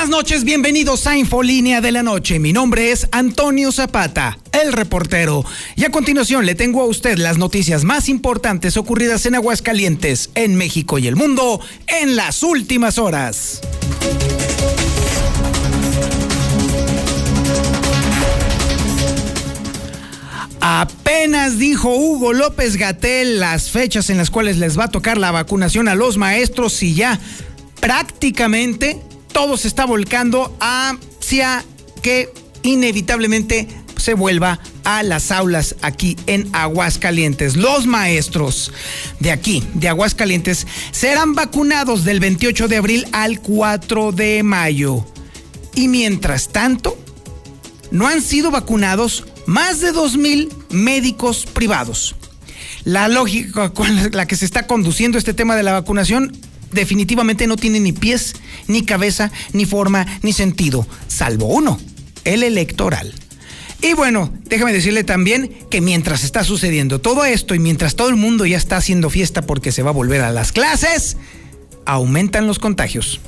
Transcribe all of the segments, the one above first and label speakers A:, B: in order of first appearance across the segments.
A: Buenas noches, bienvenidos a Infolínea de la Noche. Mi nombre es Antonio Zapata, el reportero. Y a continuación le tengo a usted las noticias más importantes ocurridas en Aguascalientes, en México y el mundo en las últimas horas. Apenas dijo Hugo López Gatel las fechas en las cuales les va a tocar la vacunación a los maestros y ya prácticamente todo se está volcando hacia que inevitablemente se vuelva a las aulas aquí en Aguascalientes. Los maestros de aquí, de Aguascalientes, serán vacunados del 28 de abril al 4 de mayo. Y mientras tanto, no han sido vacunados más de 2.000 médicos privados. La lógica con la que se está conduciendo este tema de la vacunación definitivamente no tiene ni pies, ni cabeza, ni forma, ni sentido, salvo uno, el electoral. Y bueno, déjame decirle también que mientras está sucediendo todo esto y mientras todo el mundo ya está haciendo fiesta porque se va a volver a las clases, aumentan los contagios,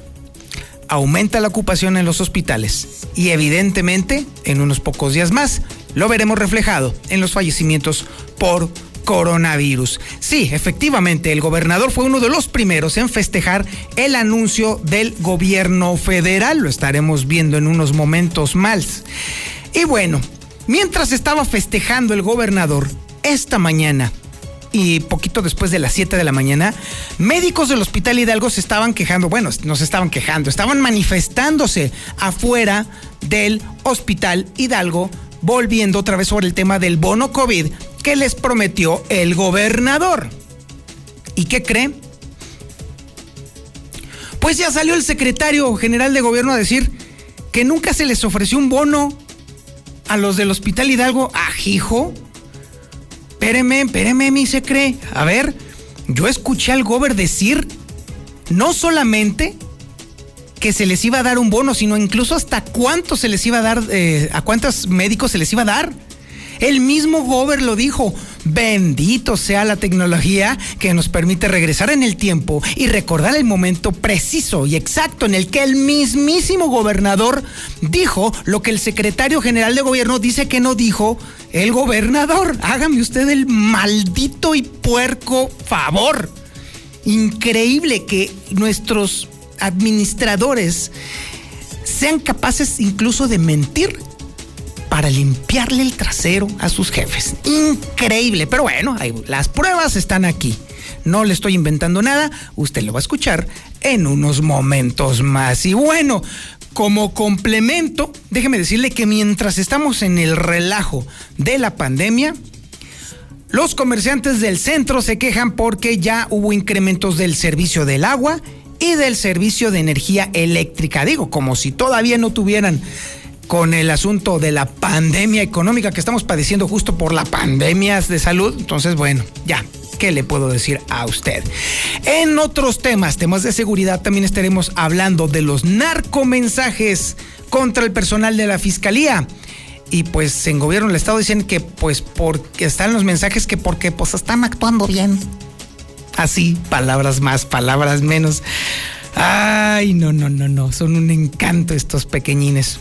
A: aumenta la ocupación en los hospitales y evidentemente en unos pocos días más lo veremos reflejado en los fallecimientos por coronavirus. Sí, efectivamente, el gobernador fue uno de los primeros en festejar el anuncio del gobierno federal. Lo estaremos viendo en unos momentos más. Y bueno, mientras estaba festejando el gobernador, esta mañana y poquito después de las 7 de la mañana, médicos del Hospital Hidalgo se estaban quejando, bueno, no se estaban quejando, estaban manifestándose afuera del Hospital Hidalgo, volviendo otra vez sobre el tema del bono COVID que les prometió el gobernador. ¿Y qué creen? Pues ya salió el secretario general de gobierno a decir que nunca se les ofreció un bono a los del Hospital Hidalgo. Ajijo. Espéreme, espéreme, mi se cree. A ver, yo escuché al gober decir no solamente que se les iba a dar un bono, sino incluso hasta cuánto se les iba a dar, eh, a cuántos médicos se les iba a dar. El mismo Gober lo dijo. Bendito sea la tecnología que nos permite regresar en el tiempo y recordar el momento preciso y exacto en el que el mismísimo gobernador dijo lo que el secretario general de gobierno dice que no dijo el gobernador. Hágame usted el maldito y puerco favor. Increíble que nuestros administradores sean capaces incluso de mentir para limpiarle el trasero a sus jefes. Increíble, pero bueno, las pruebas están aquí. No le estoy inventando nada, usted lo va a escuchar en unos momentos más. Y bueno, como complemento, déjeme decirle que mientras estamos en el relajo de la pandemia, los comerciantes del centro se quejan porque ya hubo incrementos del servicio del agua y del servicio de energía eléctrica. Digo, como si todavía no tuvieran con el asunto de la pandemia económica que estamos padeciendo justo por la pandemia de salud. Entonces, bueno, ya, ¿qué le puedo decir a usted? En otros temas, temas de seguridad, también estaremos hablando de los narcomensajes contra el personal de la fiscalía. Y pues en gobierno del estado dicen que pues porque están los mensajes que porque pues están actuando bien. Así, palabras más, palabras menos. Ay, no, no, no, no, son un encanto estos pequeñines.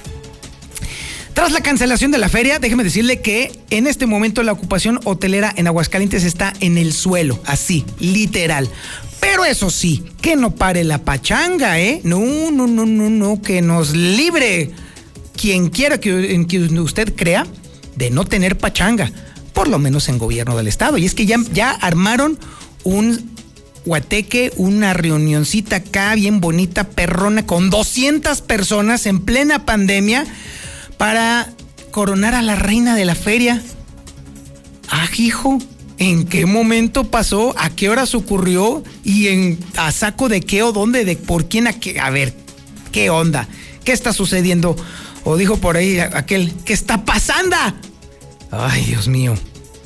A: Tras la cancelación de la feria, déjeme decirle que en este momento la ocupación hotelera en Aguascalientes está en el suelo, así, literal. Pero eso sí, que no pare la pachanga, ¿eh? No, no, no, no, no, que nos libre quien quiera que, que usted crea de no tener pachanga, por lo menos en gobierno del estado. Y es que ya, ya armaron un guateque, una reunioncita acá bien bonita, perrona, con 200 personas en plena pandemia para coronar a la reina de la feria. Ah, hijo, ¿en qué momento pasó? ¿A qué horas ocurrió? ¿Y en a saco de qué o dónde? ¿De por quién? A, qué? a ver, ¿qué onda? ¿Qué está sucediendo? O dijo por ahí aquel, ¿qué está pasando? Ay, Dios mío.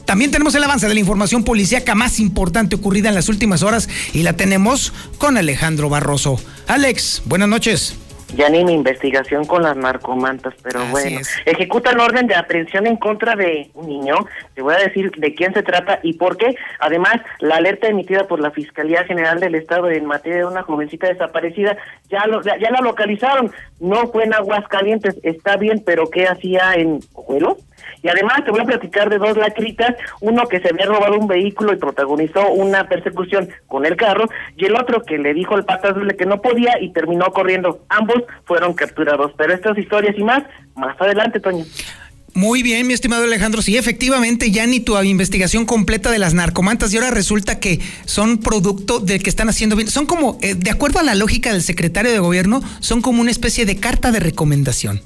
A: También tenemos el avance de la información policíaca más importante ocurrida en las últimas horas y la tenemos con Alejandro Barroso. Alex, buenas noches
B: ya ni mi investigación con las narcomantas, pero bueno. Ejecutan orden de aprehensión en contra de un niño. Te voy a decir de quién se trata y por qué. Además, la alerta emitida por la Fiscalía General del Estado en materia de una jovencita desaparecida, ya, lo, ya, la localizaron. No fue en Aguascalientes, está bien, pero ¿qué hacía en Ojuelo? Y además te voy a platicar de dos lacritas, uno que se había robado un vehículo y protagonizó una persecución con el carro, y el otro que le dijo al pata que no podía y terminó corriendo. Ambos fueron capturados. Pero estas historias y más, más adelante, Toño.
A: Muy bien, mi estimado Alejandro. Sí, efectivamente, ya ni tu investigación completa de las narcomantas y ahora resulta que son producto del que están haciendo bien. Son como, eh, de acuerdo a la lógica del secretario de gobierno, son como una especie de carta de recomendación.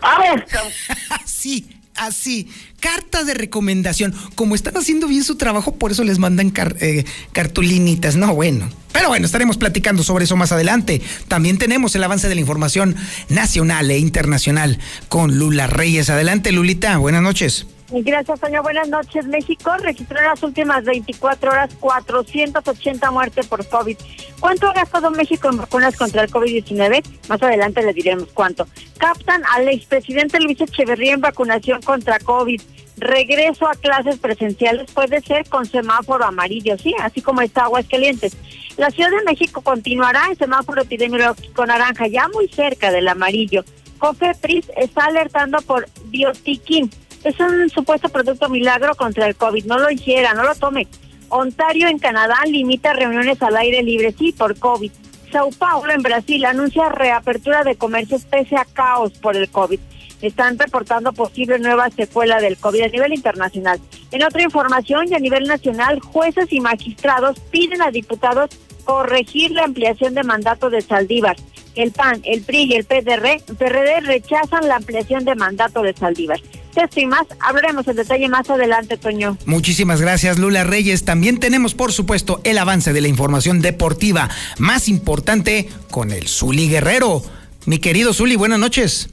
B: Ah,
A: sí, así, carta de recomendación. Como están haciendo bien su trabajo, por eso les mandan eh, cartulinitas. No, bueno. Pero bueno, estaremos platicando sobre eso más adelante. También tenemos el avance de la información nacional e internacional con Lula Reyes. Adelante, Lulita. Buenas noches.
C: Gracias, Toño. Buenas noches. México registró en las últimas 24 horas 480 muertes por COVID. ¿Cuánto ha gastado México en vacunas contra el COVID-19? Más adelante le diremos cuánto. Captan al expresidente Luis Echeverría en vacunación contra COVID. Regreso a clases presenciales puede ser con semáforo amarillo, sí, así como está Aguascalientes. La Ciudad de México continuará en semáforo epidemiológico naranja, ya muy cerca del amarillo. COFEPRIS está alertando por biotiquín es un supuesto producto milagro contra el COVID. No lo hiciera, no lo tome. Ontario en Canadá limita reuniones al aire libre, sí, por COVID. Sao Paulo en Brasil anuncia reapertura de comercios pese a caos por el COVID. Están reportando posible nueva secuela del COVID a nivel internacional. En otra información y a nivel nacional, jueces y magistrados piden a diputados corregir la ampliación de mandato de Saldívar. El PAN, el PRI y el PDR, PRD rechazan la ampliación de mandato de Saldívar esto y más hablaremos en detalle más adelante, Toño.
A: Muchísimas gracias, Lula Reyes. También tenemos, por supuesto, el avance de la información deportiva más importante con el Zuli Guerrero. Mi querido Zuli, buenas noches.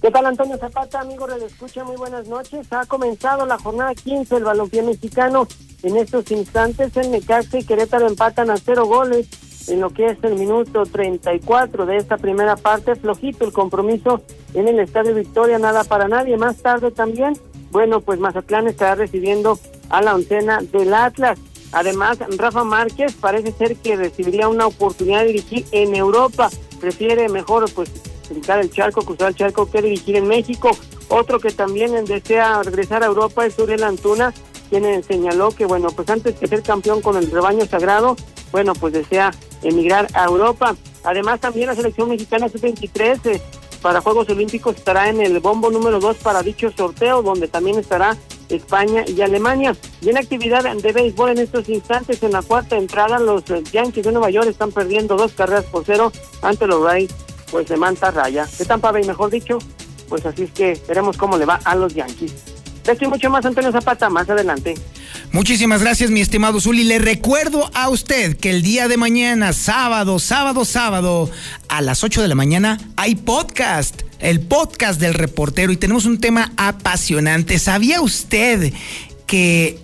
D: ¿Qué tal, Antonio Zapata, amigo de Escucha? Muy buenas noches. Ha comenzado la jornada 15 del balompié mexicano. En estos instantes, el Necaxa y Querétaro empatan a cero goles en lo que es el minuto 34 de esta primera parte. Flojito el compromiso en el Estadio Victoria, nada para nadie. Más tarde también, bueno, pues Mazatlán estará recibiendo a la oncena del Atlas. Además, Rafa Márquez parece ser que recibiría una oportunidad de dirigir en Europa. Prefiere mejor, pues, cruzar el charco, cruzar el charco que dirigir en México. Otro que también desea regresar a Europa es Uriel Antuna, quien señaló que, bueno, pues antes que ser campeón con el rebaño sagrado, bueno, pues desea emigrar a Europa. Además, también la selección mexicana sub-23 eh, para Juegos Olímpicos estará en el bombo número 2 para dicho sorteo, donde también estará España y Alemania. Y en actividad de béisbol en estos instantes, en la cuarta entrada, los eh, Yankees de Nueva York están perdiendo dos carreras por cero ante los Rays pues de Manta Raya. De Tampa Bay, mejor dicho. Pues así es que veremos cómo le va a los Yankees. De mucho más, Antonio Zapata, más adelante.
A: Muchísimas gracias, mi estimado Zuli. Le recuerdo a usted que el día de mañana, sábado, sábado, sábado, a las 8 de la mañana, hay podcast, el podcast del reportero, y tenemos un tema apasionante. ¿Sabía usted que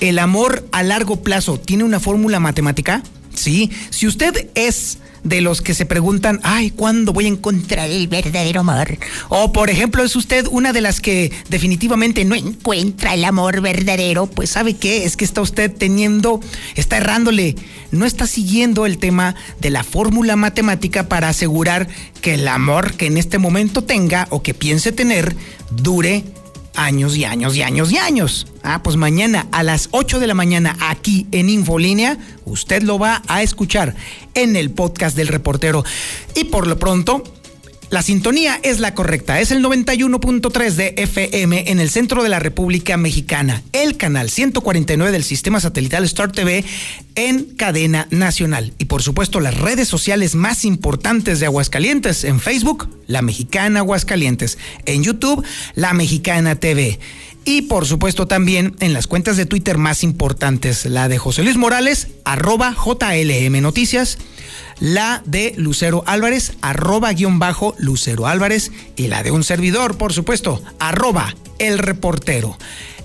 A: el amor a largo plazo tiene una fórmula matemática? Sí, si usted es de los que se preguntan, ay, ¿cuándo voy a encontrar el verdadero amor? O, por ejemplo, es usted una de las que definitivamente no encuentra el amor verdadero, pues ¿sabe qué? Es que está usted teniendo, está errándole, no está siguiendo el tema de la fórmula matemática para asegurar que el amor que en este momento tenga o que piense tener dure años y años y años y años. Ah, pues mañana a las 8 de la mañana aquí en Infolínea, usted lo va a escuchar en el podcast del reportero. Y por lo pronto, la sintonía es la correcta, es el 91.3 de FM en el centro de la República Mexicana, el canal 149 del sistema satelital Star TV en cadena nacional. Y por supuesto las redes sociales más importantes de Aguascalientes. En Facebook, La Mexicana Aguascalientes, en YouTube, La Mexicana TV y por supuesto también en las cuentas de Twitter más importantes, la de José Luis Morales, arroba JLM Noticias, la de Lucero Álvarez, arroba guion bajo Lucero Álvarez, y la de un servidor, por supuesto, arroba el reportero.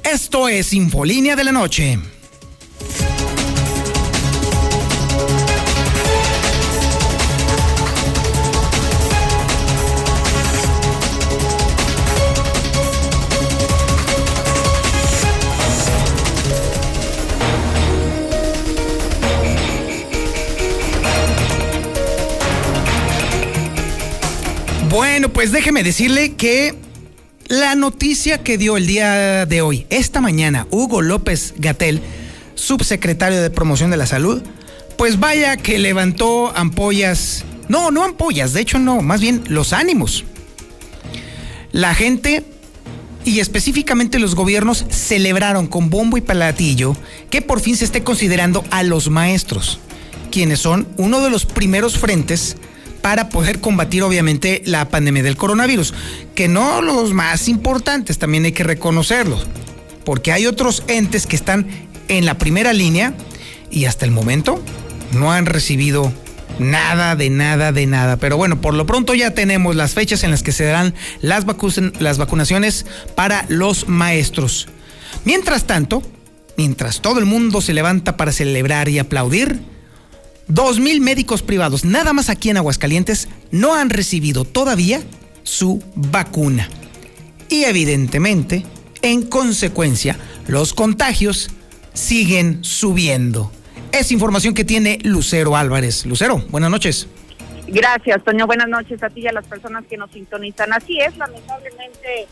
A: Esto es Infolínea de la Noche. Bueno, pues déjeme decirle que la noticia que dio el día de hoy, esta mañana, Hugo López Gatel, subsecretario de Promoción de la Salud, pues vaya que levantó ampollas, no, no ampollas, de hecho no, más bien los ánimos. La gente y específicamente los gobiernos celebraron con bombo y platillo que por fin se esté considerando a los maestros, quienes son uno de los primeros frentes para poder combatir obviamente la pandemia del coronavirus, que no los más importantes, también hay que reconocerlos, porque hay otros entes que están en la primera línea y hasta el momento no han recibido nada de nada de nada. Pero bueno, por lo pronto ya tenemos las fechas en las que se darán las, las vacunaciones para los maestros. Mientras tanto, mientras todo el mundo se levanta para celebrar y aplaudir, Dos mil médicos privados, nada más aquí en Aguascalientes, no han recibido todavía su vacuna. Y evidentemente, en consecuencia, los contagios siguen subiendo. Es información que tiene Lucero Álvarez. Lucero, buenas noches.
E: Gracias, Toño. Buenas noches a ti y a las personas que nos sintonizan. Así es, lamentablemente,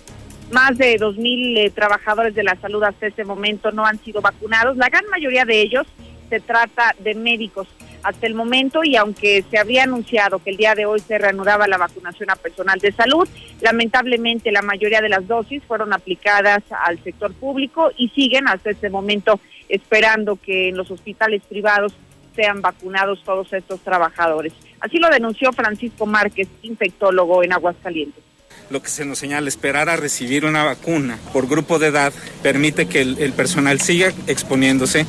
E: más de dos mil eh, trabajadores de la salud hasta este momento no han sido vacunados. La gran mayoría de ellos se trata de médicos hasta el momento y aunque se había anunciado que el día de hoy se reanudaba la vacunación a personal de salud, lamentablemente la mayoría de las dosis fueron aplicadas al sector público y siguen hasta este momento esperando que en los hospitales privados sean vacunados todos estos trabajadores. Así lo denunció Francisco Márquez, infectólogo en Aguascalientes
F: lo que se nos señala, esperar a recibir una vacuna por grupo de edad permite que el, personal siga exponiéndose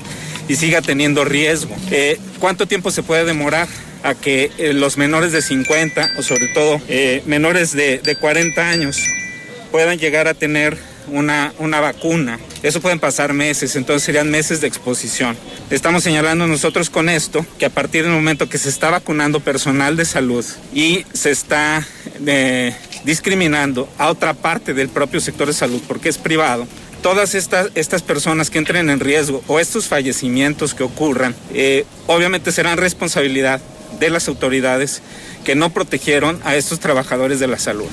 F: y siga teniendo riesgo. Eh, ¿Cuánto tiempo se puede demorar? a que eh, los menores de 50 o sobre todo eh, menores de, de 40 años puedan llegar a tener una, una vacuna. Eso pueden pasar meses, entonces serían meses de exposición. Estamos señalando nosotros con esto que a partir del momento que se está vacunando personal de salud y se está eh, discriminando a otra parte del propio sector de salud porque es privado, todas estas, estas personas que entren en riesgo o estos fallecimientos que ocurran, eh, obviamente serán responsabilidad de las autoridades que no protegieron a estos trabajadores de la salud.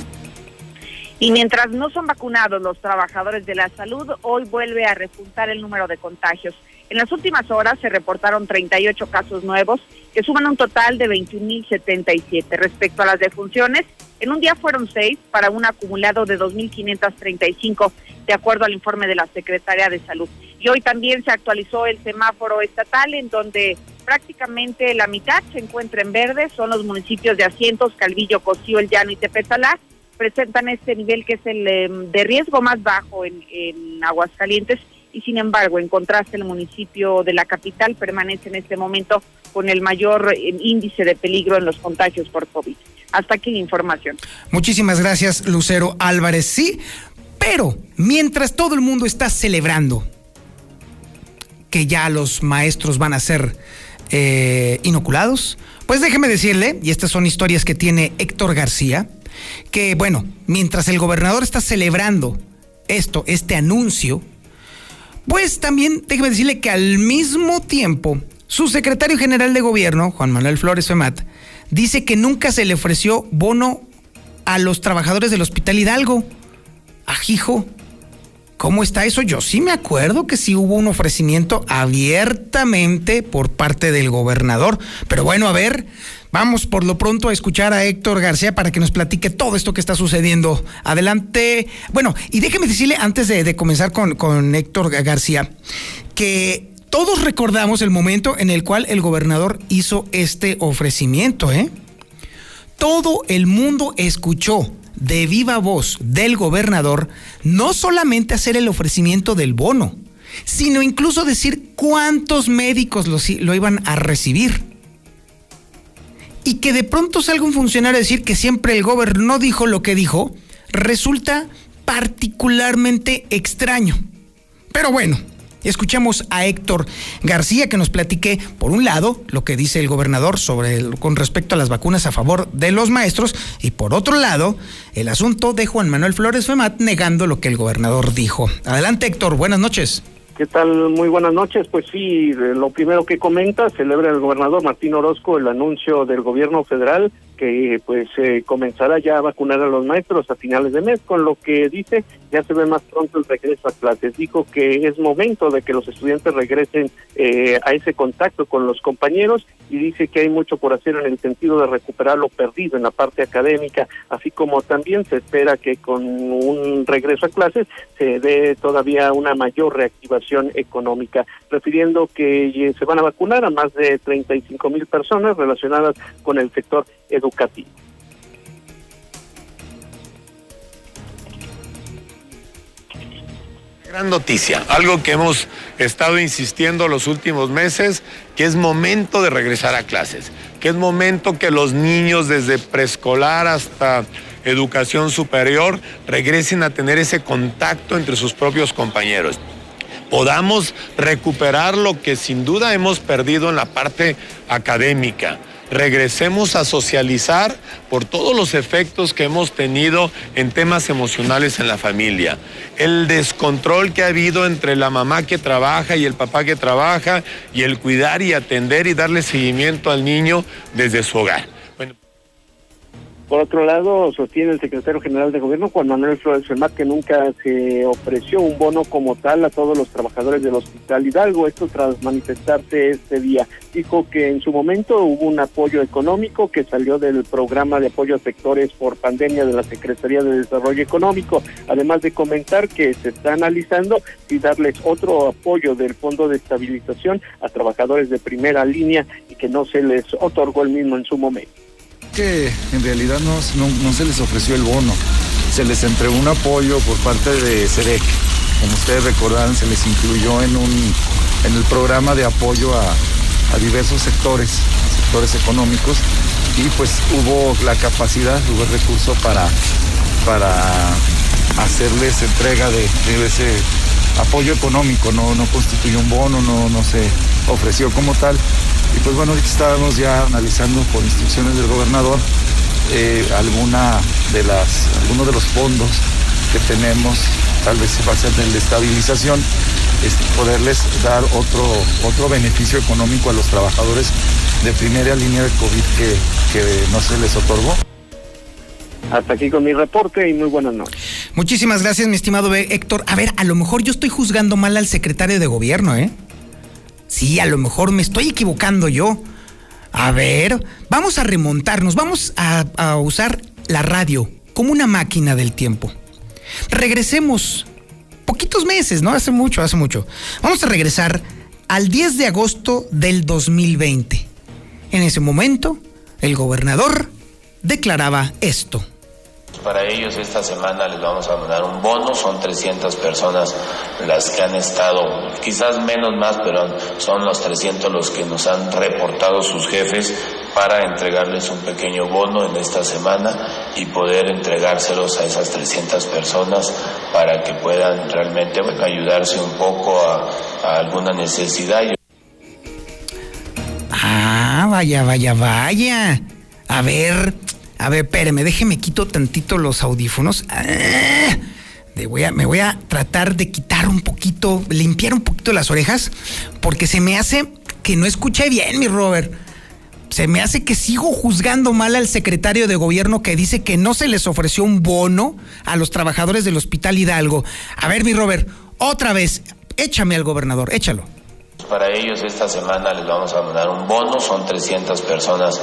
E: Y mientras no son vacunados los trabajadores de la salud, hoy vuelve a repuntar el número de contagios. En las últimas horas se reportaron 38 casos nuevos, que suman un total de 21.077. Respecto a las defunciones, en un día fueron seis para un acumulado de 2.535, de acuerdo al informe de la Secretaría de Salud. Y hoy también se actualizó el semáforo estatal, en donde prácticamente la mitad se encuentra en verde, son los municipios de Asientos, Calvillo, Cocío, El Llano y Tepetalá presentan este nivel que es el em, de riesgo más bajo en, Aguascalientes y sin embargo, en contraste, el municipio de la capital permanece en este momento con el mayor em, índice de peligro en los contagios por COVID. Hasta aquí la información.
A: Muchísimas gracias, Lucero Álvarez. Sí, pero mientras todo el mundo está celebrando que ya los maestros van a ser eh, inoculados, pues déjeme decirle, y estas son historias que tiene Héctor García, que bueno, mientras el gobernador está celebrando esto, este anuncio, pues también déjeme decirle que al mismo tiempo su secretario general de gobierno, Juan Manuel Flores Femat, dice que nunca se le ofreció bono a los trabajadores del Hospital Hidalgo. Ajijo, ¿cómo está eso? Yo sí me acuerdo que sí hubo un ofrecimiento abiertamente por parte del gobernador. Pero bueno, a ver, Vamos por lo pronto a escuchar a Héctor García para que nos platique todo esto que está sucediendo. Adelante. Bueno, y déjeme decirle antes de, comenzar con, con Héctor García que todos recordamos el momento en el cual el gobernador hizo este ofrecimiento, ¿eh? Todo el mundo escuchó de viva voz del gobernador no solamente hacer el ofrecimiento del bono, sino incluso decir cuántos médicos lo iban a recibir y que de pronto salga un funcionario a decir que siempre el gobernador no dijo lo que dijo, resulta particularmente extraño. Pero bueno, Escuchemos a Héctor García que nos platique, por un lado, lo que dice el gobernador sobre con respecto a las vacunas a favor de los maestros y por otro lado, el asunto de Juan Manuel Flores Femat negando lo que el gobernador dijo. Adelante Héctor, buenas noches.
G: ¿Qué tal? Muy buenas noches. Pues sí, lo primero que comenta, celebra el gobernador Martín Orozco el anuncio del gobierno federal que pues eh, comenzará ya a vacunar a los maestros a finales de mes, con lo que dice ya se ve más pronto el regreso a clases. Dijo que es momento de que los estudiantes regresen eh, a ese contacto con los compañeros y dice que hay mucho por hacer en el sentido de recuperar lo perdido en la parte académica, así como también se espera que con un regreso a clases se dé todavía una mayor reactivación económica, refiriendo que eh, se van a vacunar a más de 35 mil personas relacionadas con el sector educativo.
H: Gran noticia, algo que hemos estado insistiendo los últimos meses, que es momento de regresar a clases, que es momento que los niños desde preescolar hasta educación superior regresen a tener ese contacto entre sus propios compañeros podamos recuperar lo que sin duda hemos perdido en la parte académica regresemos a socializar por todos los efectos que hemos tenido en temas emocionales en la familia. El descontrol que ha habido entre la mamá que trabaja y el papá que trabaja y el cuidar y atender y darle seguimiento al niño desde su hogar.
G: Por otro lado, sostiene el secretario general de gobierno, Juan Manuel Flores Fermat, que nunca se ofreció un bono como tal a todos los trabajadores del Hospital Hidalgo, esto tras manifestarse este día. Dijo que en su momento hubo un apoyo económico que salió del programa de apoyo a sectores por pandemia de la Secretaría de Desarrollo Económico, además de comentar que se está analizando si darles otro apoyo del Fondo de Estabilización a trabajadores de primera línea y que no se les otorgó el mismo en su momento
I: que en realidad no, no, se les ofreció el bono, se les entregó un apoyo por parte de SEDEC. Como ustedes recordarán, se les incluyó en, un, en el programa de apoyo a, diversos sectores, sectores económicos, y pues hubo la capacidad, hubo el recurso para, para hacerles entrega de, ese apoyo económico, no, no constituyó un bono, no, no se ofreció como tal. Y pues bueno, ahorita estábamos ya analizando por instrucciones del gobernador eh, alguna de las, algunos de los fondos que tenemos, tal vez se base en de estabilización, poderles dar otro, otro beneficio económico a los trabajadores de primera línea de COVID que, que no se les otorgó.
G: Hasta aquí con mi reporte y muy buenas noches.
A: Muchísimas gracias, mi estimado Héctor. A ver, a lo mejor yo estoy juzgando mal al secretario de gobierno, ¿eh? Sí, a lo mejor me estoy equivocando yo. A ver, vamos a remontarnos, vamos a, usar la radio como una máquina del tiempo. Regresemos, poquitos meses, ¿no? Hace mucho, hace mucho. Vamos a regresar al 10 de agosto del 2020. En ese momento, el gobernador declaraba esto.
J: Para ellos esta semana les vamos a mandar un bono, son 300 personas las que han estado, quizás menos más, pero son los 300 los que nos han reportado sus jefes para entregarles un pequeño bono en esta semana y poder entregárselos a esas 300 personas para que puedan realmente ayudarse un poco a, a alguna necesidad.
A: Ah, vaya, vaya, vaya. A ver, a ver, espéreme, déjeme quito tantito los audífonos. Ah, me voy a tratar de quitar un poquito, limpiar un poquito las orejas, porque se me hace que no escuché bien, mi Robert. Se me hace que sigo juzgando mal al secretario de gobierno que dice que no se les ofreció un bono a los trabajadores del Hospital Hidalgo. A ver, mi Robert, otra vez, échame al gobernador, échalo.
J: Para ellos esta semana les vamos a mandar un bono, son 300 personas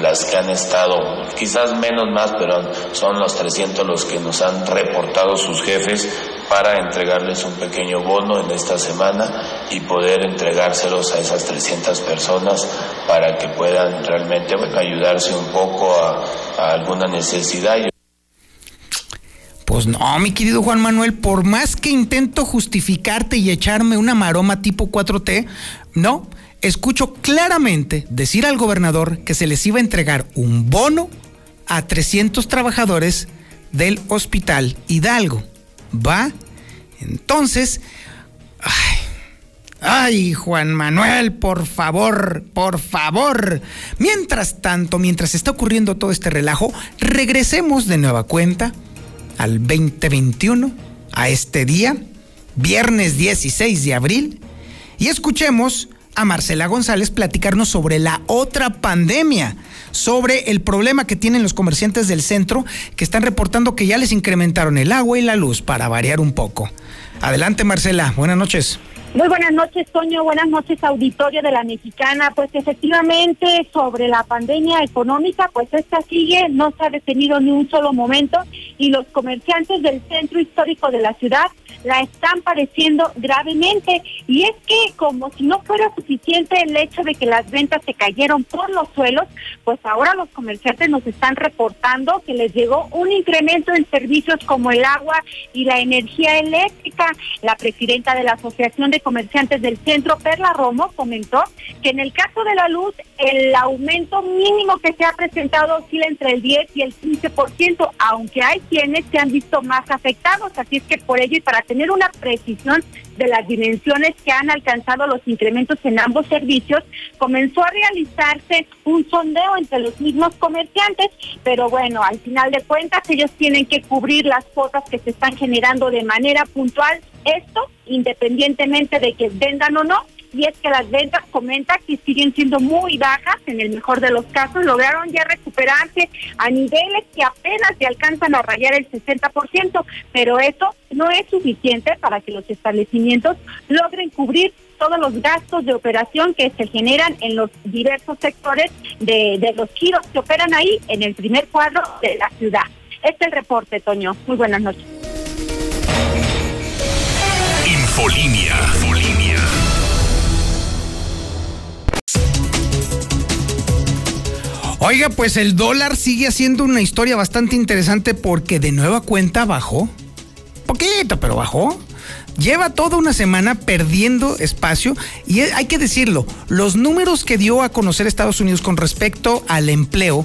J: las que han estado, quizás menos más, pero son los 300 los que nos han reportado sus jefes para entregarles un pequeño bono en esta semana y poder entregárselos a esas 300 personas para que puedan realmente ayudarse un poco a alguna necesidad.
A: Pues no, mi querido Juan Manuel, por más que intento justificarte y echarme una maroma tipo 4T, no, escucho claramente decir al gobernador que se les iba a entregar un bono a 300 trabajadores del hospital Hidalgo. ¿Va? Entonces, Ay. Ay, Juan Manuel, por favor, por favor. Mientras tanto, mientras está ocurriendo todo este relajo, regresemos de nueva cuenta al 2021, a este día, viernes 16 de abril, y escuchemos a Marcela González platicarnos sobre la otra pandemia, sobre el problema que tienen los comerciantes del centro que están reportando que ya les incrementaron el agua y la luz para variar un poco. Adelante Marcela, buenas noches.
K: Muy buenas noches, Toño. Buenas noches, auditorio de la Mexicana. Pues efectivamente, sobre la pandemia económica, pues esta sigue, no se ha detenido ni un solo momento y los comerciantes del centro histórico de la ciudad la están padeciendo gravemente. Y es que como si no fuera suficiente el hecho de que las ventas se cayeron por los suelos, pues ahora los comerciantes nos están reportando que les llegó un incremento en servicios como el agua y la energía eléctrica. La presidenta de la Asociación de Comerciantes del Centro, Perla Romo, comentó que en el caso de la luz, el aumento mínimo que se ha presentado oscila entre el 10 y el 15%, aunque hay quienes se han visto más afectados. Así es que por ello y para tener una precisión de las dimensiones que han alcanzado los incrementos en ambos servicios, comenzó a realizarse un sondeo entre los mismos comerciantes, pero bueno, al final de cuentas ellos tienen que cubrir las cuotas que se están generando de manera puntual, esto independientemente de que vendan o no, y es que las ventas comenta que siguen siendo muy bajas, en el mejor de los casos lograron ya recuperarse a niveles que apenas se alcanzan a rayar el 60%, pero eso no es suficiente para que los establecimientos logren cubrir todos los gastos de operación que se generan en los diversos sectores de, los giros que operan ahí en el primer cuadro de la ciudad. Este es el reporte, Toño. Muy buenas noches.
L: Infolinia. Infolinia.
A: Oiga, pues el dólar sigue haciendo una historia bastante interesante porque de nueva cuenta bajó. Poquito, pero bajó. Lleva toda una semana perdiendo espacio y hay que decirlo, los números que dio a conocer Estados Unidos con respecto al empleo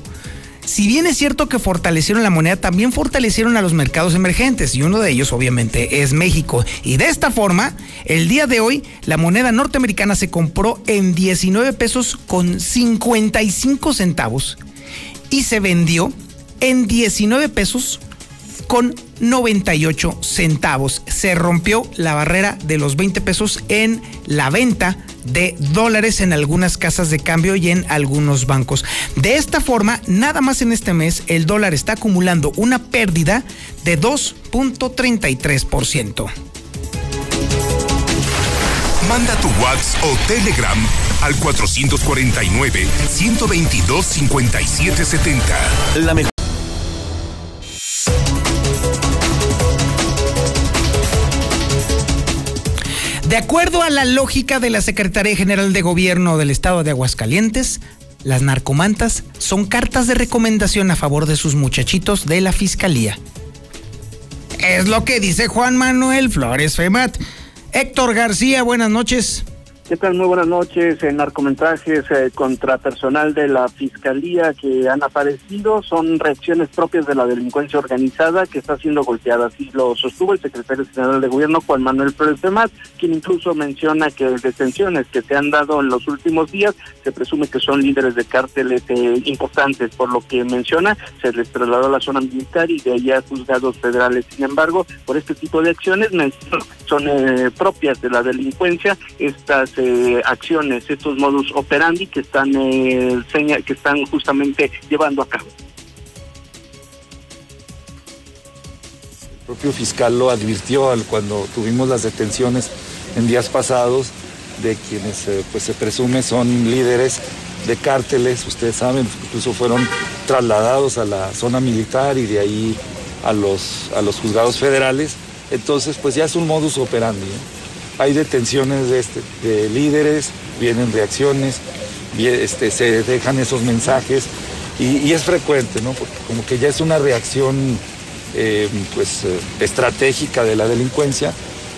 A: si bien es cierto que fortalecieron la moneda, también fortalecieron a los mercados emergentes y uno de ellos obviamente es México. Y de esta forma, el día de hoy, la moneda norteamericana se compró en 19 pesos con 55 centavos y se vendió en 19 pesos con 98 centavos. Se rompió la barrera de los 20 pesos en la venta de dólares en algunas casas de cambio y en algunos bancos. De esta forma, nada más en este mes, el dólar está acumulando una pérdida de 2.33%.
L: Manda tu WhatsApp o Telegram al 449 122 5770. La mejor
A: De acuerdo a la lógica de la Secretaría General de Gobierno del Estado de Aguascalientes, las narcomantas son cartas de recomendación a favor de sus muchachitos de la Fiscalía. Es lo que dice Juan Manuel Flores Femat. Héctor García, buenas noches.
G: ¿Qué tal? Muy buenas noches. En narcomensajes eh, contra personal de la Fiscalía que han aparecido son reacciones propias de la delincuencia organizada que está siendo golpeada. Así lo sostuvo el secretario general de Gobierno, Juan Manuel Pérez Más, quien incluso menciona que detenciones que se han dado en los últimos días se presume que son líderes de cárteles eh, importantes. Por lo que menciona, se les trasladó a la zona militar y de allá a juzgados federales. Sin embargo, por este tipo de acciones son eh, propias de la delincuencia estas eh, acciones, estos modus operandi que están eh, que están justamente llevando a cabo.
I: El propio fiscal lo advirtió cuando tuvimos las detenciones en días pasados de quienes eh, pues se presume son líderes de cárteles, ustedes saben, incluso fueron trasladados a la zona militar y de ahí a los, a los juzgados federales. Entonces, pues ya es un modus operandi hay detenciones de, este, de líderes, vienen reacciones, este, se dejan esos mensajes y, es frecuente, ¿no? Porque como que ya es una reacción eh, pues, eh, estratégica de la delincuencia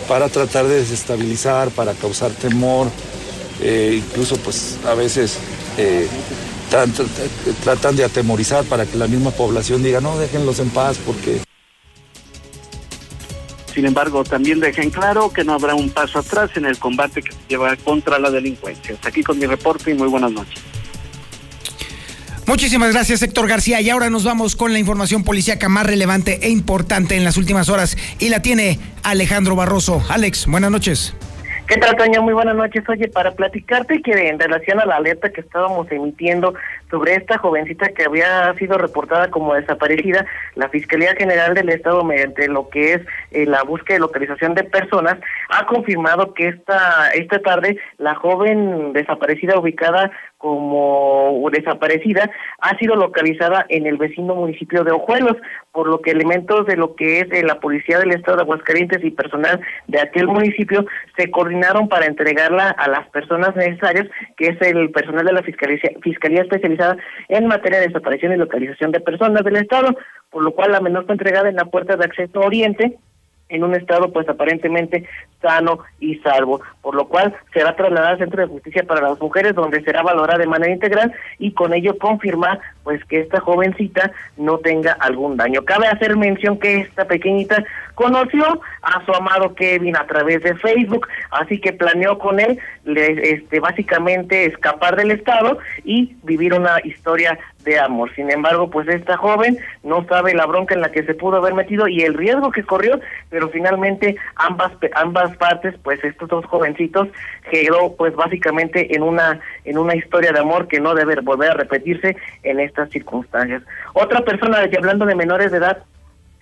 I: para tratar de desestabilizar, para causar temor, eh, incluso pues a veces tratan de atemorizar para que la misma población diga, no, déjenlos en paz porque
G: Sin embargo, también dejan claro que no habrá un paso atrás en el combate que se lleva contra la delincuencia. Hasta aquí con mi reporte y muy buenas noches.
A: Muchísimas gracias, Héctor García. Y ahora nos vamos con la información policíaca más relevante e importante en las últimas horas. Y la tiene Alejandro Barroso. Alex, buenas noches.
B: ¿Qué tal, Toño? Muy buenas noches. Oye, para platicarte que en relación a la alerta que estábamos emitiendo sobre esta jovencita que había sido reportada como desaparecida, la Fiscalía General del Estado, mediante lo que es eh, la búsqueda y localización de personas, ha confirmado que esta, esta tarde la joven desaparecida ubicada como desaparecida ha sido localizada en el vecino municipio de Ojuelos, por lo que elementos de lo que es eh, la Policía del Estado de Aguascalientes y personal de aquel municipio se coordinaron para entregarla a las personas necesarias, que es el personal de la Fiscalía, Fiscalía Especializada en materia de desaparición y localización de personas del Estado, por lo cual la menor fue entregada en la puerta de acceso oriente en un estado pues aparentemente sano y salvo, por lo cual será trasladada al Centro de Justicia para las Mujeres donde será valorada de manera integral y con ello confirmar pues que esta jovencita no tenga algún daño. Cabe hacer mención que esta pequeñita conoció a su amado Kevin a través de Facebook, así que planeó con él este básicamente escapar del estado y vivir una historia de amor. Sin embargo, pues esta joven no sabe la bronca en la que se pudo haber metido y el riesgo que corrió, pero finalmente ambas ambas partes, pues estos dos jovencitos quedó pues básicamente en una en una historia de amor que no debe volver a repetirse en estas circunstancias. Otra persona, hablando de menores de edad,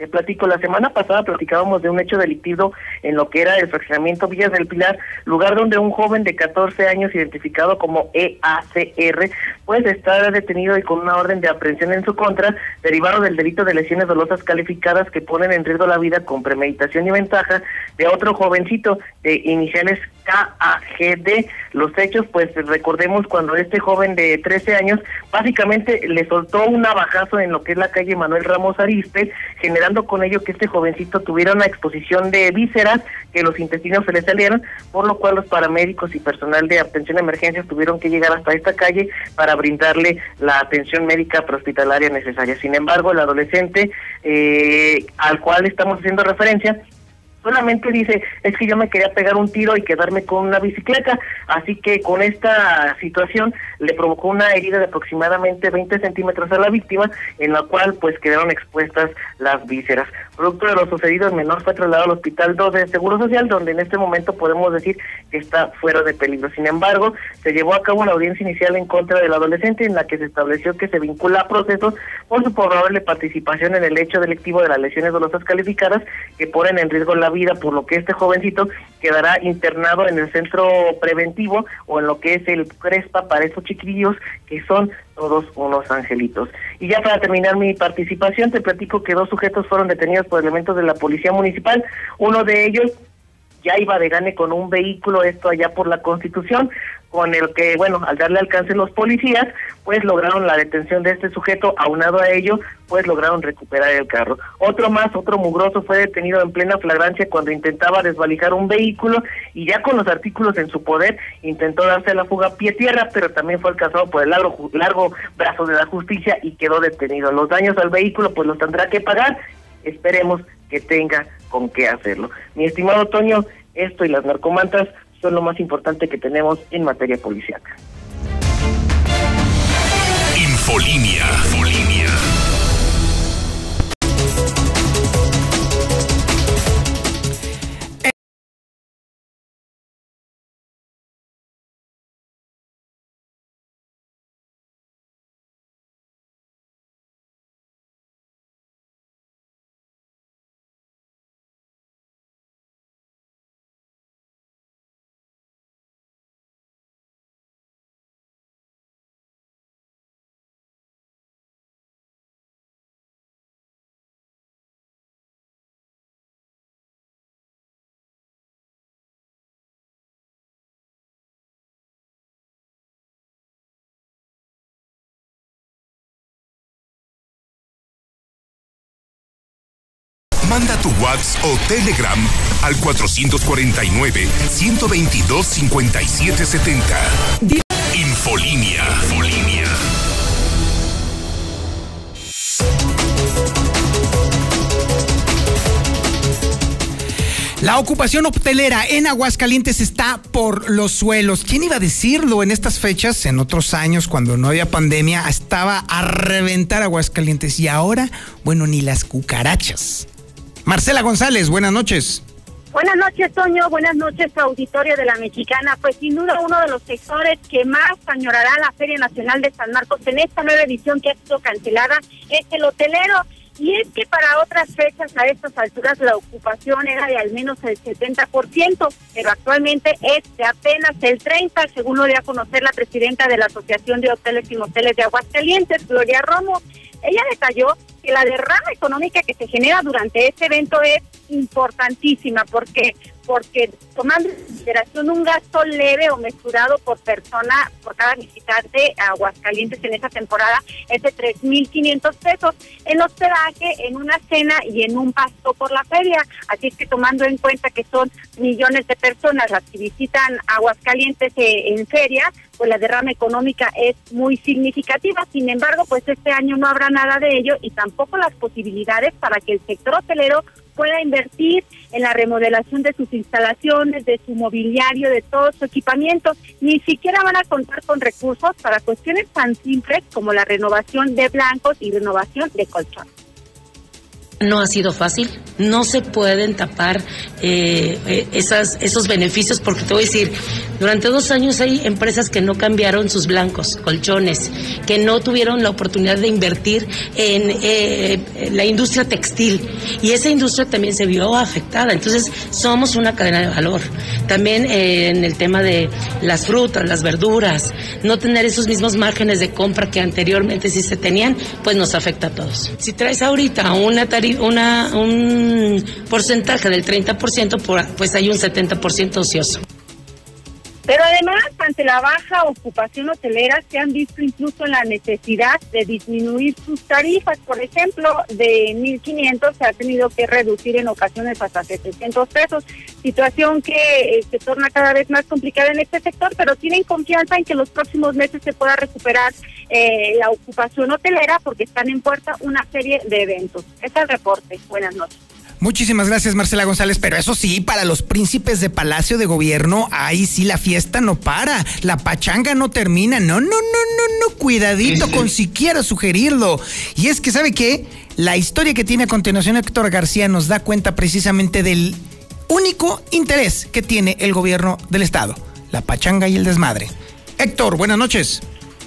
B: platico, la semana pasada platicábamos de un hecho delictivo en lo que era el fraccionamiento Villas del Pilar, lugar donde un joven de 14 años identificado como EACR, pues está detenido y con una orden de aprehensión en su contra, derivado del delito de lesiones dolosas calificadas que ponen en riesgo la vida con premeditación y ventaja de otro jovencito de iniciales KAGD. Los hechos, pues recordemos cuando este joven de 13 años básicamente le soltó un navajazo en lo que es la calle Manuel Ramos Ariste, generando con ello que este jovencito tuviera una exposición de vísceras, que los intestinos se le salieron, por lo cual los paramédicos y personal de atención a emergencias tuvieron que llegar hasta esta calle para brindarle la atención médica prehospitalaria necesaria. Sin embargo, el adolescente eh, al cual estamos haciendo referencia solamente dice, es que yo me quería pegar un tiro y quedarme con una bicicleta, así que con esta situación le provocó una herida de aproximadamente 20 centímetros a la víctima, en la cual pues quedaron expuestas las vísceras. Producto de lo sucedido, el menor fue trasladado al Hospital 2 de Seguro Social, donde en este momento podemos decir que está fuera de peligro. Sin embargo, se llevó a cabo una audiencia inicial en contra del adolescente, en la que se estableció que se vincula a procesos por su probable participación en el hecho delictivo de las lesiones dolosas calificadas que ponen en riesgo la vida, por lo que este jovencito quedará internado en el centro preventivo o en lo que es el CRESPA para estos chiquillos que son todos unos angelitos. Y ya para terminar mi participación, te platico que dos sujetos fueron detenidos por elementos de la Policía Municipal. Uno de ellos ya iba de gane con un vehículo, esto allá por la Constitución, con el que, bueno, al darle alcance los policías, pues lograron la detención de este sujeto, aunado a ello, pues lograron recuperar el carro. Otro más, otro mugroso fue detenido en plena flagrancia cuando intentaba desvalijar un vehículo y ya con los artículos en su poder intentó darse la fuga a pie tierra, pero también fue alcanzado por el largo, largo brazo de la justicia y quedó detenido. Los daños al vehículo pues los tendrá que pagar, esperemos que tenga con qué hacerlo. Mi estimado Toño, esto y las narcomantas son lo más importante que tenemos en materia policiaca.
L: Infolinia. Infolinia. Manda tu WhatsApp o Telegram al 449-122-5770. Infolinia.
A: La ocupación hotelera en Aguascalientes está por los suelos. ¿Quién iba a decirlo en estas fechas? En otros años, cuando no había pandemia, estaba a reventar Aguascalientes. Y ahora, bueno, ni las cucarachas. Marcela González, buenas noches.
K: Buenas noches, Toño. Buenas noches, auditorio de la Mexicana. Pues sin duda uno de los sectores que más añorará la Feria Nacional de San Marcos en esta nueva edición que ha sido cancelada es el hotelero. Y es que para otras fechas a estas alturas la ocupación era de al menos el 70%, pero actualmente es de apenas el 30%, según lo dio a conocer la presidenta de la Asociación de Hoteles y Moteles de Aguascalientes, Gloria Romo. Ella detalló que la derrama económica que se genera durante este evento es importantísima porque porque tomando en consideración un gasto leve o mesurado por persona, por cada visitante a Aguascalientes en esa temporada, es de 3.500 pesos en hospedaje, en una cena y en un pasto por la feria. Así es que tomando en cuenta que son millones de personas las que visitan Aguascalientes eh, en feria, pues la derrama económica es muy significativa. Sin embargo, pues este año no habrá nada de ello y tampoco las posibilidades para que el sector hotelero pueda invertir en la remodelación de sus instalaciones, de su mobiliario, de todo su equipamiento. Ni siquiera van a contar con recursos para cuestiones tan simples como la renovación de blancos y renovación de colchones.
M: No ha sido fácil, no se pueden tapar eh, eh, esas, esos beneficios porque te voy a decir, durante dos años hay empresas que no cambiaron sus blancos, colchones, que no tuvieron la oportunidad de invertir en eh, la industria textil y esa industria también se vio afectada. Entonces somos una cadena de valor. También en el tema de las frutas, las verduras, no tener esos mismos márgenes de compra que anteriormente sí se tenían, pues nos afecta a todos. Si traes ahorita una tarifa una, un porcentaje del 30%, pues hay un 70% ocioso.
K: Pero además, ante la baja ocupación hotelera, se han visto incluso la necesidad de disminuir sus tarifas. Por ejemplo, de 1.500 se ha tenido que reducir en ocasiones hasta 700 pesos, situación que eh, se torna cada vez más complicada en este sector, pero tienen confianza en que los próximos meses se pueda recuperar eh, la ocupación hotelera porque están en puerta una serie de eventos. Es el reporte. Buenas noches.
A: Muchísimas gracias, Marcela González. Pero eso sí, para los príncipes de Palacio de Gobierno, ahí sí la fiesta no para. La pachanga no termina. No, no, no, no, no. Cuidadito con siquiera sugerirlo. Y es que, ¿sabe qué? La historia que tiene a continuación Héctor García nos da cuenta precisamente del único interés que tiene el gobierno del Estado: la pachanga y el desmadre. Héctor, buenas noches.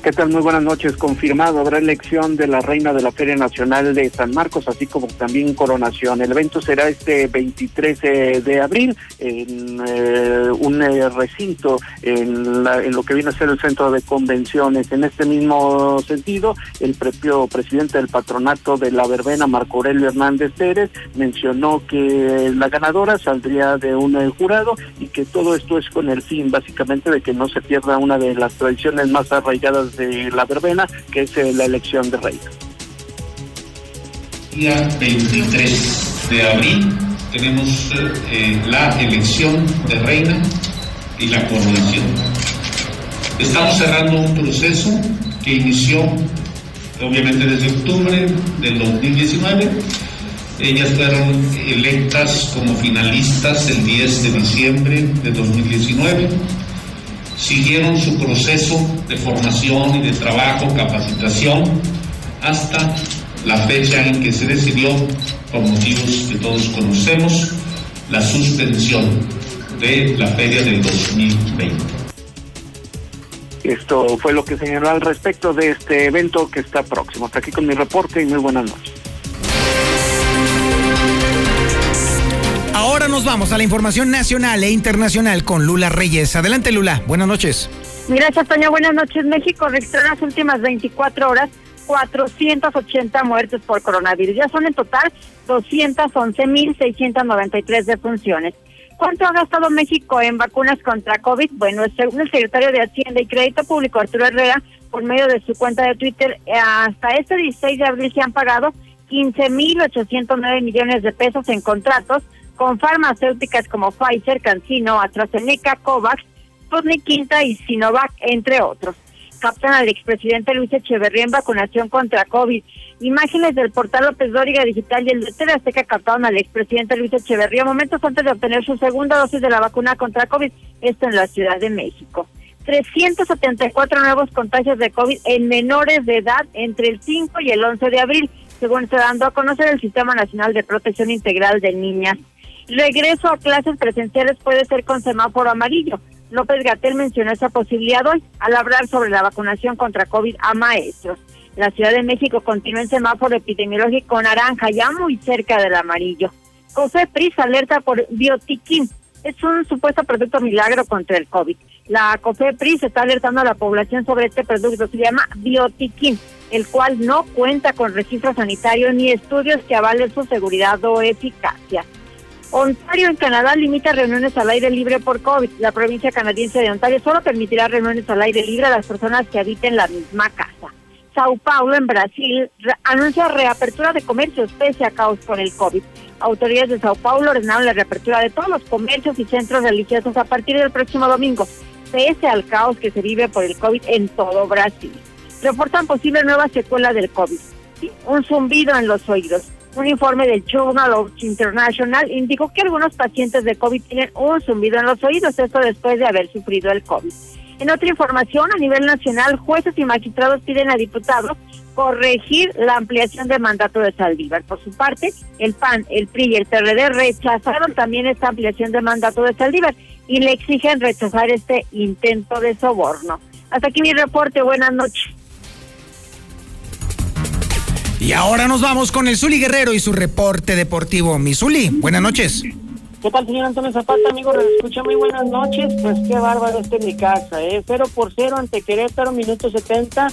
G: ¿Qué tal? Muy buenas noches. Confirmado, habrá elección de la reina de la Feria Nacional de San Marcos, así como también coronación. El evento será este 23 de abril en eh, un eh, recinto en, en, lo que viene a ser el centro de convenciones. En este mismo sentido, el propio presidente del patronato de la verbena, Marco Aurelio Hernández Pérez, mencionó que la ganadora saldría de un eh, jurado y que todo esto es con el fin, básicamente, de que no se pierda una de las tradiciones más arraigadas de la verbena, que es eh, la elección de reina.
N: Día 23 de abril tenemos eh, la elección de reina y la coronación. Estamos cerrando un proceso que inició obviamente desde octubre del 2019. Ellas fueron electas como finalistas el 10 de diciembre de 2019 siguieron su proceso de formación y de trabajo, capacitación, hasta la fecha en que se decidió, por motivos que todos conocemos, la suspensión de la feria del 2020.
G: Esto fue lo que señaló al respecto de este evento que está próximo. Hasta aquí con mi reporte y muy buenas noches.
A: Ahora nos vamos a la información nacional e internacional con Lula Reyes. Adelante, Lula. Buenas noches.
K: Gracias, Toño. Buenas noches. México registró en las últimas 24 horas 480 muertes por coronavirus. Ya son en total 211.693 defunciones. ¿Cuánto ha gastado México en vacunas contra COVID? Bueno, según el secretario de Hacienda y Crédito Público, Arturo Herrera, por medio de su cuenta de Twitter, hasta este 16 de abril se han pagado 15.809 millones de pesos en contratos con farmacéuticas como Pfizer, CanSino, AstraZeneca, COVAX, Sputnik Quinta y Sinovac, entre otros.
C: captan al expresidente Luis Echeverría en vacunación contra COVID. Imágenes del portal López Dóriga Digital y el de TV Azteca captaron al expresidente Luis Echeverría momentos antes de obtener su segunda dosis de la vacuna contra COVID, esto en la Ciudad de México. 374 nuevos contagios de COVID en menores de edad entre el 5 y el 11 de abril, según se dando a conocer el Sistema Nacional de Protección Integral de Niñas. Regreso a clases presenciales puede ser con semáforo amarillo. López Gatel mencionó esa posibilidad hoy al hablar sobre la vacunación contra COVID a maestros. La Ciudad de México continúa en semáforo epidemiológico naranja, ya muy cerca del amarillo. Pris alerta por biotiquín. Es un supuesto producto milagro contra el COVID. La COFEPRIS está alertando a la población sobre este producto. Se llama biotiquín, el cual no cuenta con registro sanitario ni estudios que avalen su seguridad o eficacia. Ontario en Canadá limita reuniones al aire libre por COVID. La provincia canadiense de Ontario solo permitirá reuniones al aire libre a las personas que habiten la misma casa. Sao Paulo en Brasil anuncia reapertura de comercios pese a caos por el COVID. Autoridades de Sao Paulo ordenaron la reapertura de todos los comercios y centros religiosos a partir del próximo domingo, pese al caos que se vive por el COVID en todo Brasil. Reportan posible nueva secuela del COVID. Un zumbido en los oídos un informe del Journal of International indicó que algunos pacientes de COVID tienen un zumbido en los oídos, esto después de haber sufrido el COVID. En otra información, a nivel nacional, jueces y magistrados piden a diputados corregir la ampliación de mandato de Saldívar. Por su parte, el PAN, el PRI y el PRD rechazaron también esta ampliación de mandato de Saldívar y le exigen rechazar este intento de soborno. Hasta aquí mi reporte. Buenas noches.
A: Y ahora nos vamos con el Zuli Guerrero y su reporte deportivo. Mi Zuli, buenas noches.
O: ¿Qué tal, señor Antonio Zapata, amigo? Escucha muy buenas noches. Pues qué bárbaro este mi casa, ¿eh? 0 por 0 ante Querétaro, minuto 70.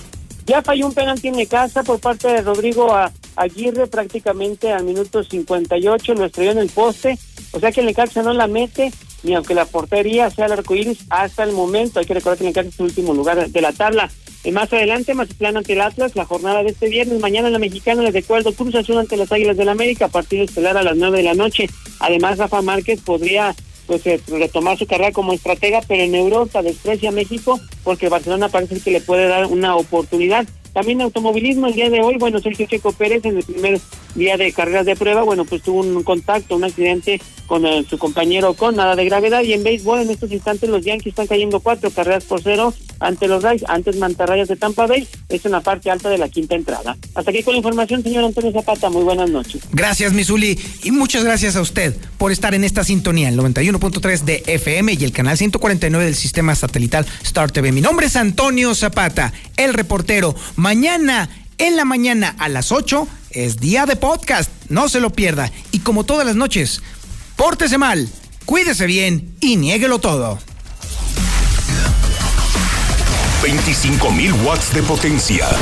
O: Ya falló un penalti en mi casa por parte de Rodrigo Aguirre prácticamente al minuto 58, lo estrelló en el poste. O sea que el Necaxa no la mete, ni aunque la portería sea el arcoíris hasta el momento. Hay que recordar que el Necaxa es el último lugar de la tabla. Más adelante, Mazatlán ante el Atlas, la jornada de este viernes. Mañana en la Mexicana les recuerdo Cruz Azul ante las Águilas del la América, partido estelar a las nueve de la noche. Además, Rafa Márquez podría pues eh, retomar su carrera como estratega, pero en Europa desprecia a México porque Barcelona parece que le puede dar una oportunidad. También automovilismo el día de hoy, bueno, Sergio Checo Pérez en el primer día de carreras de prueba, bueno, pues tuvo un contacto, un accidente con eh, su compañero con nada de gravedad y en béisbol en estos instantes los Yankees están cayendo cuatro carreras por cero ante los Rays, antes Mantarrayas de Tampa Bay, es en la parte alta de la quinta entrada. Hasta aquí con la información, señor Antonio Zapata, muy buenas noches.
A: Gracias, Misuli, y muchas gracias a usted por estar en esta sintonía, el 91.3 de FM y el canal 149 del sistema satelital Star TV. Mi nombre es Antonio Zapata, el reportero. Mañana, en la mañana a las 8, es día de podcast. No se lo pierda. Y como todas las noches, pórtese mal, cuídese bien y niéguelo todo.
L: 25.000 watts de potencia.